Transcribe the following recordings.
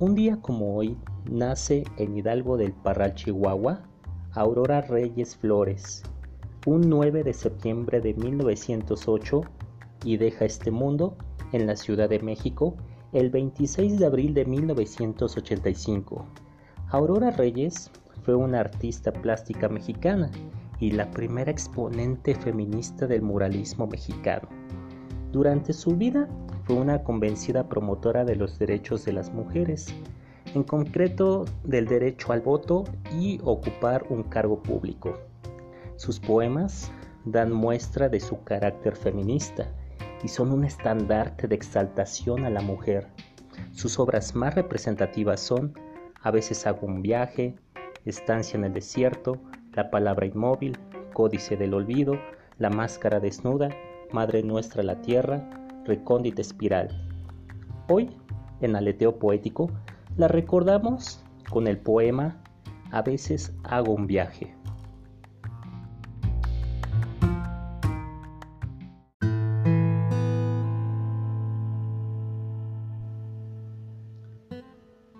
Un día como hoy nace en Hidalgo del Parral, Chihuahua, Aurora Reyes Flores, un 9 de septiembre de 1908 y deja este mundo en la Ciudad de México el 26 de abril de 1985. Aurora Reyes fue una artista plástica mexicana y la primera exponente feminista del muralismo mexicano. Durante su vida fue una convencida promotora de los derechos de las mujeres, en concreto del derecho al voto y ocupar un cargo público. Sus poemas dan muestra de su carácter feminista y son un estandarte de exaltación a la mujer. Sus obras más representativas son A veces hago un viaje, Estancia en el desierto, La palabra inmóvil, Códice del olvido, La máscara desnuda, Madre nuestra la tierra, Recóndita espiral. Hoy, en Aleteo Poético, la recordamos con el poema A veces hago un viaje.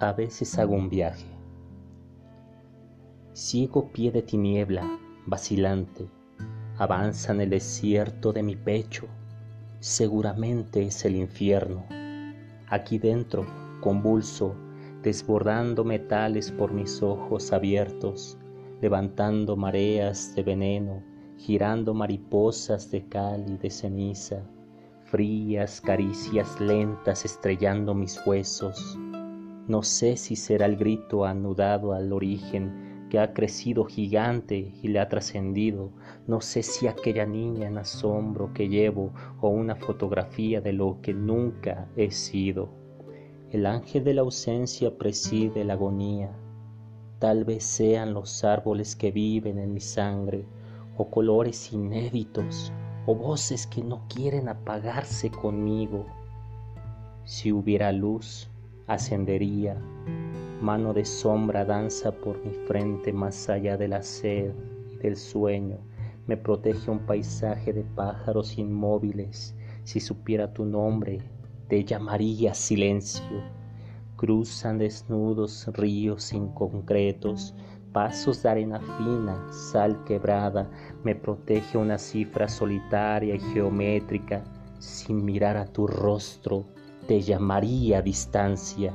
A veces hago un viaje. Ciego pie de tiniebla, vacilante, avanza en el desierto de mi pecho. Seguramente es el infierno. Aquí dentro, convulso, desbordando metales por mis ojos abiertos, levantando mareas de veneno, girando mariposas de cal y de ceniza, frías caricias lentas estrellando mis huesos no sé si será el grito anudado al origen que ha crecido gigante y le ha trascendido. No sé si aquella niña en asombro que llevo o una fotografía de lo que nunca he sido. El ángel de la ausencia preside la agonía. Tal vez sean los árboles que viven en mi sangre, o colores inéditos, o voces que no quieren apagarse conmigo. Si hubiera luz, ascendería, mano de sombra danza por mi frente más allá de la sed y del sueño, me protege un paisaje de pájaros inmóviles, si supiera tu nombre, te llamaría silencio. Cruzan desnudos ríos inconcretos, pasos de arena fina, sal quebrada, me protege una cifra solitaria y geométrica, sin mirar a tu rostro, te llamaría distancia.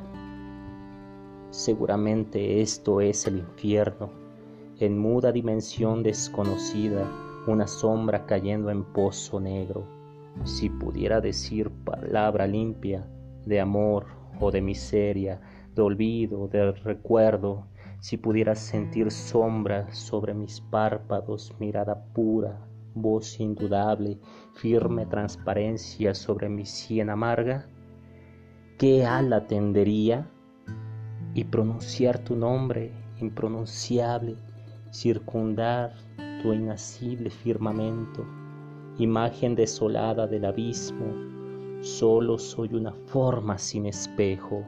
Seguramente esto es el infierno, en muda dimensión desconocida, una sombra cayendo en pozo negro. Si pudiera decir palabra limpia de amor o de miseria, de olvido, de recuerdo, si pudiera sentir sombra sobre mis párpados, mirada pura, voz indudable, firme transparencia sobre mi sien amarga, qué ala tendería y pronunciar tu nombre impronunciable, circundar tu inacible firmamento, imagen desolada del abismo, solo soy una forma sin espejo.